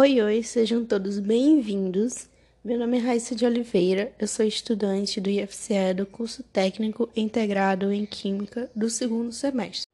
Oi, oi, sejam todos bem-vindos. Meu nome é Raíssa de Oliveira, eu sou estudante do IFCE do curso técnico integrado em Química do segundo semestre.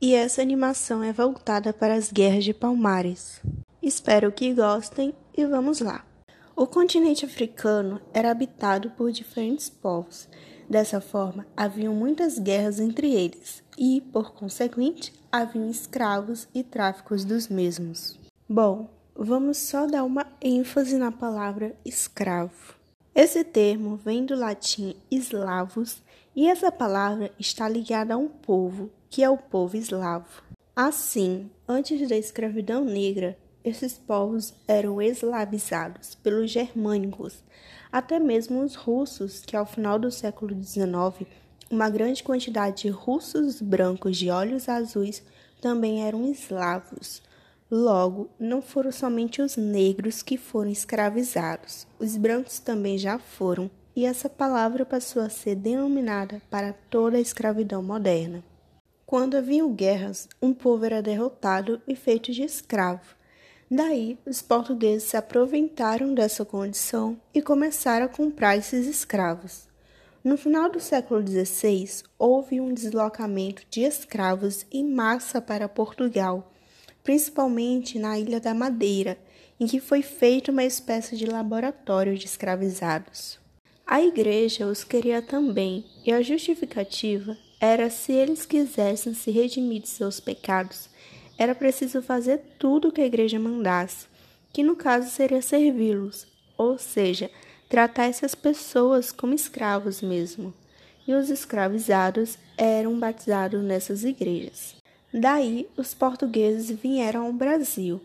E essa animação é voltada para as guerras de Palmares. Espero que gostem e vamos lá. O continente africano era habitado por diferentes povos. Dessa forma, haviam muitas guerras entre eles e, por conseguinte, haviam escravos e tráficos dos mesmos. Bom, vamos só dar uma ênfase na palavra escravo. Esse termo vem do latim eslavos e essa palavra está ligada a um povo, que é o povo eslavo. Assim, antes da escravidão negra, esses povos eram escravizados pelos germânicos, até mesmo os russos, que ao final do século XIX, uma grande quantidade de russos brancos de olhos azuis também eram eslavos. Logo, não foram somente os negros que foram escravizados, os brancos também já foram, e essa palavra passou a ser denominada para toda a escravidão moderna. Quando haviam guerras, um povo era derrotado e feito de escravo. Daí, os portugueses se aproveitaram dessa condição e começaram a comprar esses escravos. No final do século XVI, houve um deslocamento de escravos em massa para Portugal, principalmente na Ilha da Madeira, em que foi feita uma espécie de laboratório de escravizados. A igreja os queria também, e a justificativa era se eles quisessem se redimir de seus pecados era preciso fazer tudo o que a igreja mandasse, que no caso seria servi-los, ou seja, tratar essas pessoas como escravos mesmo. E os escravizados eram batizados nessas igrejas. Daí, os portugueses vieram ao Brasil,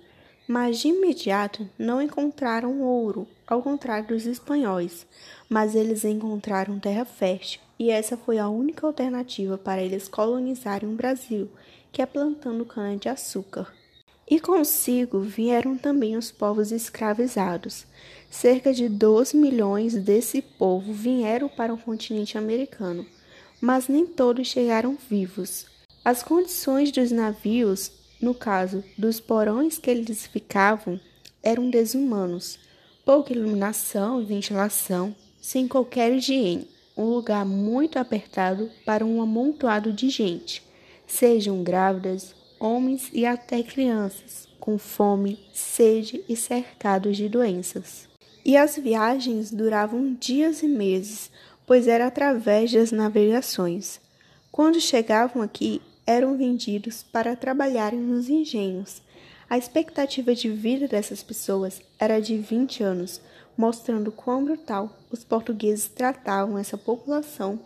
mas de imediato não encontraram ouro, ao contrário dos espanhóis, mas eles encontraram terra fértil, e essa foi a única alternativa para eles colonizarem o Brasil que é plantando cana-de-açúcar. E consigo vieram também os povos escravizados. Cerca de 12 milhões desse povo vieram para o continente americano, mas nem todos chegaram vivos. As condições dos navios, no caso dos porões que eles ficavam, eram desumanos. Pouca iluminação e ventilação, sem qualquer higiene, um lugar muito apertado para um amontoado de gente sejam grávidas, homens e até crianças, com fome, sede e cercados de doenças. E as viagens duravam dias e meses, pois era através das navegações. Quando chegavam aqui, eram vendidos para trabalharem nos engenhos. A expectativa de vida dessas pessoas era de 20 anos, mostrando quão brutal os portugueses tratavam essa população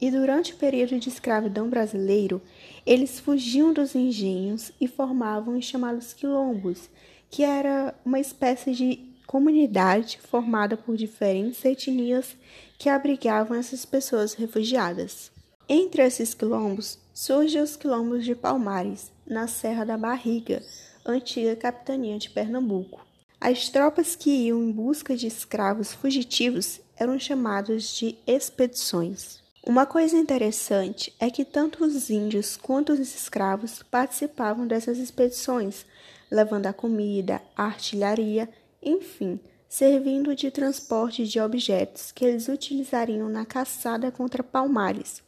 e durante o período de escravidão brasileiro, eles fugiam dos engenhos e formavam os chamados quilombos, que era uma espécie de comunidade formada por diferentes etnias que abrigavam essas pessoas refugiadas. Entre esses quilombos surgem os quilombos de Palmares, na Serra da Barriga, antiga capitania de Pernambuco. As tropas que iam em busca de escravos fugitivos eram chamadas de expedições. Uma coisa interessante é que tanto os índios quanto os escravos participavam dessas expedições, levando a comida, a artilharia, enfim, servindo de transporte de objetos que eles utilizariam na caçada contra Palmares.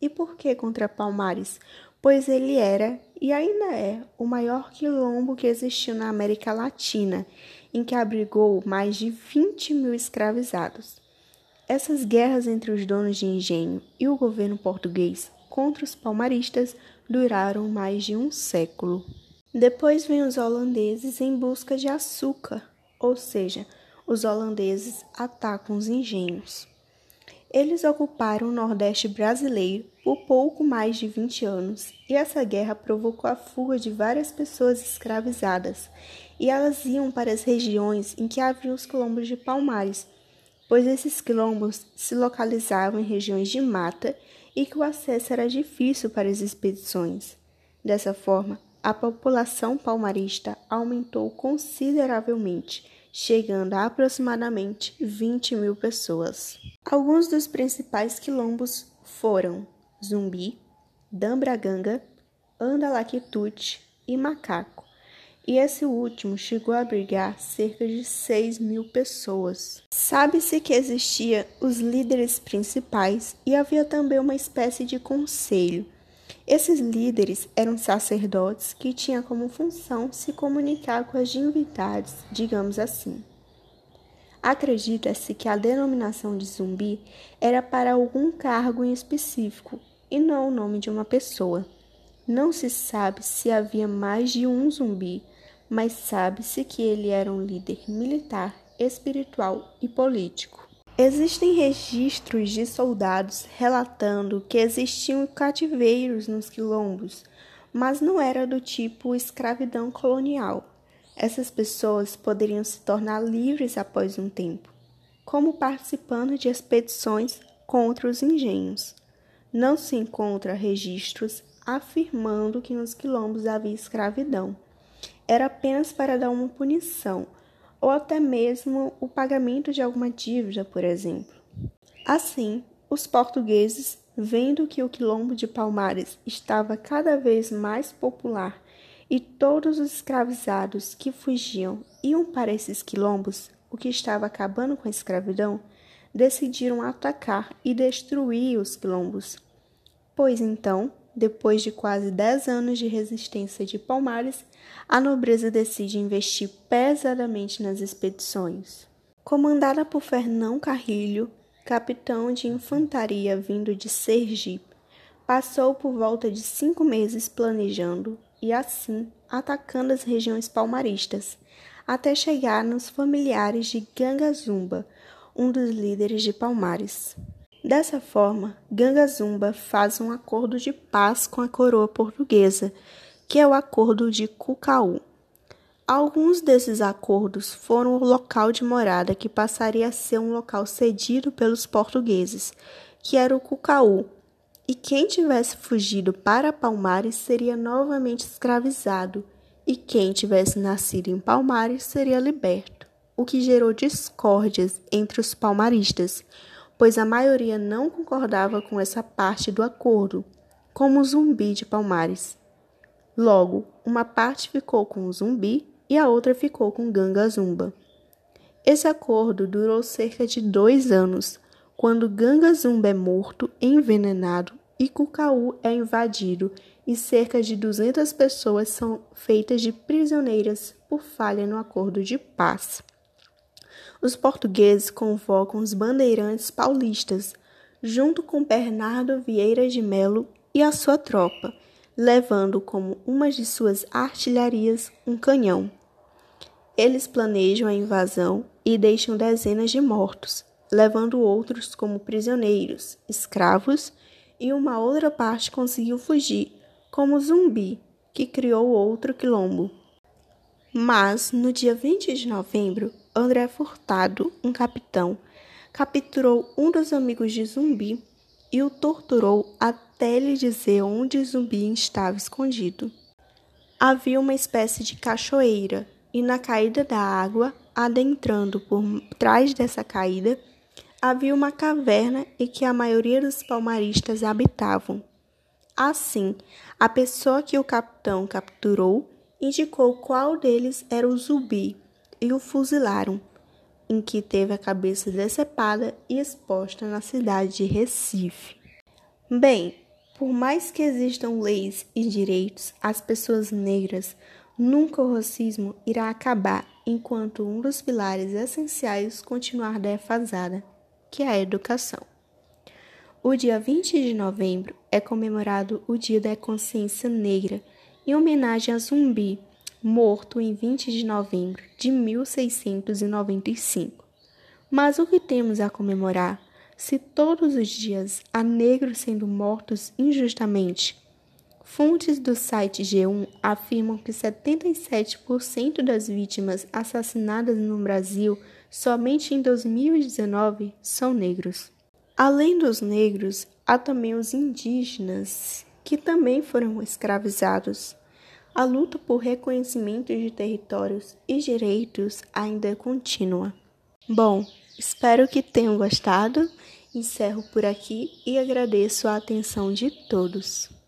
E por que contra Palmares? Pois ele era e ainda é o maior quilombo que existiu na América Latina, em que abrigou mais de 20 mil escravizados. Essas guerras entre os donos de engenho e o governo português contra os palmaristas duraram mais de um século. Depois vêm os holandeses em busca de açúcar, ou seja, os holandeses atacam os engenhos. Eles ocuparam o Nordeste brasileiro por pouco mais de 20 anos e essa guerra provocou a fuga de várias pessoas escravizadas e elas iam para as regiões em que havia os quilombos de Palmares pois esses quilombos se localizavam em regiões de mata e que o acesso era difícil para as expedições. Dessa forma, a população palmarista aumentou consideravelmente, chegando a aproximadamente 20 mil pessoas. Alguns dos principais quilombos foram Zumbi, Dambraganga, Andalaquitute e Macaco. e esse último chegou a abrigar cerca de 6 mil pessoas. Sabe-se que existiam os líderes principais e havia também uma espécie de conselho. Esses líderes eram sacerdotes que tinham como função se comunicar com as divindades, digamos assim. Acredita-se que a denominação de zumbi era para algum cargo em específico e não o nome de uma pessoa. Não se sabe se havia mais de um zumbi, mas sabe-se que ele era um líder militar, espiritual e político. Existem registros de soldados relatando que existiam cativeiros nos quilombos, mas não era do tipo escravidão colonial. Essas pessoas poderiam se tornar livres após um tempo, como participando de expedições contra os engenhos. Não se encontra registros afirmando que nos quilombos havia escravidão. Era apenas para dar uma punição, ou até mesmo o pagamento de alguma dívida, por exemplo. Assim, os portugueses, vendo que o quilombo de Palmares estava cada vez mais popular e todos os escravizados que fugiam iam para esses quilombos, o que estava acabando com a escravidão, decidiram atacar e destruir os quilombos. Pois então, depois de quase dez anos de resistência de Palmares, a nobreza decide investir pesadamente nas expedições. Comandada por Fernão Carrilho, capitão de infantaria vindo de Sergipe, passou por volta de cinco meses planejando, e assim atacando as regiões palmaristas, até chegar nos familiares de Gangazumba, um dos líderes de Palmares. Dessa forma, Gangazumba faz um acordo de paz com a coroa portuguesa, que é o Acordo de Cucaú. Alguns desses acordos foram o local de morada que passaria a ser um local cedido pelos portugueses, que era o Cucaú, e quem tivesse fugido para Palmares seria novamente escravizado, e quem tivesse nascido em Palmares seria liberto, o que gerou discórdias entre os palmaristas, pois a maioria não concordava com essa parte do acordo, como o zumbi de Palmares. Logo, uma parte ficou com o zumbi e a outra ficou com Ganga Zumba. Esse acordo durou cerca de dois anos, quando Ganga Zumba é morto, envenenado e Cucaú é invadido e cerca de 200 pessoas são feitas de prisioneiras por falha no acordo de paz. Os portugueses convocam os bandeirantes paulistas, junto com Bernardo Vieira de Melo e a sua tropa, levando como uma de suas artilharias um canhão. Eles planejam a invasão e deixam dezenas de mortos, levando outros como prisioneiros, escravos e uma outra parte conseguiu fugir, como Zumbi, que criou outro quilombo. Mas, no dia 20 de novembro, André Furtado, um capitão, capturou um dos amigos de Zumbi e o torturou até lhe dizer onde Zumbi estava escondido. Havia uma espécie de cachoeira, e na caída da água, adentrando por trás dessa caída, havia uma caverna em que a maioria dos palmaristas habitavam. Assim, a pessoa que o capitão capturou indicou qual deles era o zumbi e o fuzilaram, em que teve a cabeça decepada e exposta na cidade de Recife. Bem, por mais que existam leis e direitos, as pessoas negras nunca o racismo irá acabar enquanto um dos pilares essenciais continuar defasada que é a educação. O dia 20 de novembro é comemorado o Dia da Consciência Negra, em homenagem a Zumbi, morto em 20 de novembro de 1695. Mas o que temos a comemorar se todos os dias há negros sendo mortos injustamente? Fontes do site G1 afirmam que 77% das vítimas assassinadas no Brasil somente em 2019 são negros. Além dos negros, há também os indígenas, que também foram escravizados. A luta por reconhecimento de territórios e direitos ainda é contínua. Bom, espero que tenham gostado. Encerro por aqui e agradeço a atenção de todos.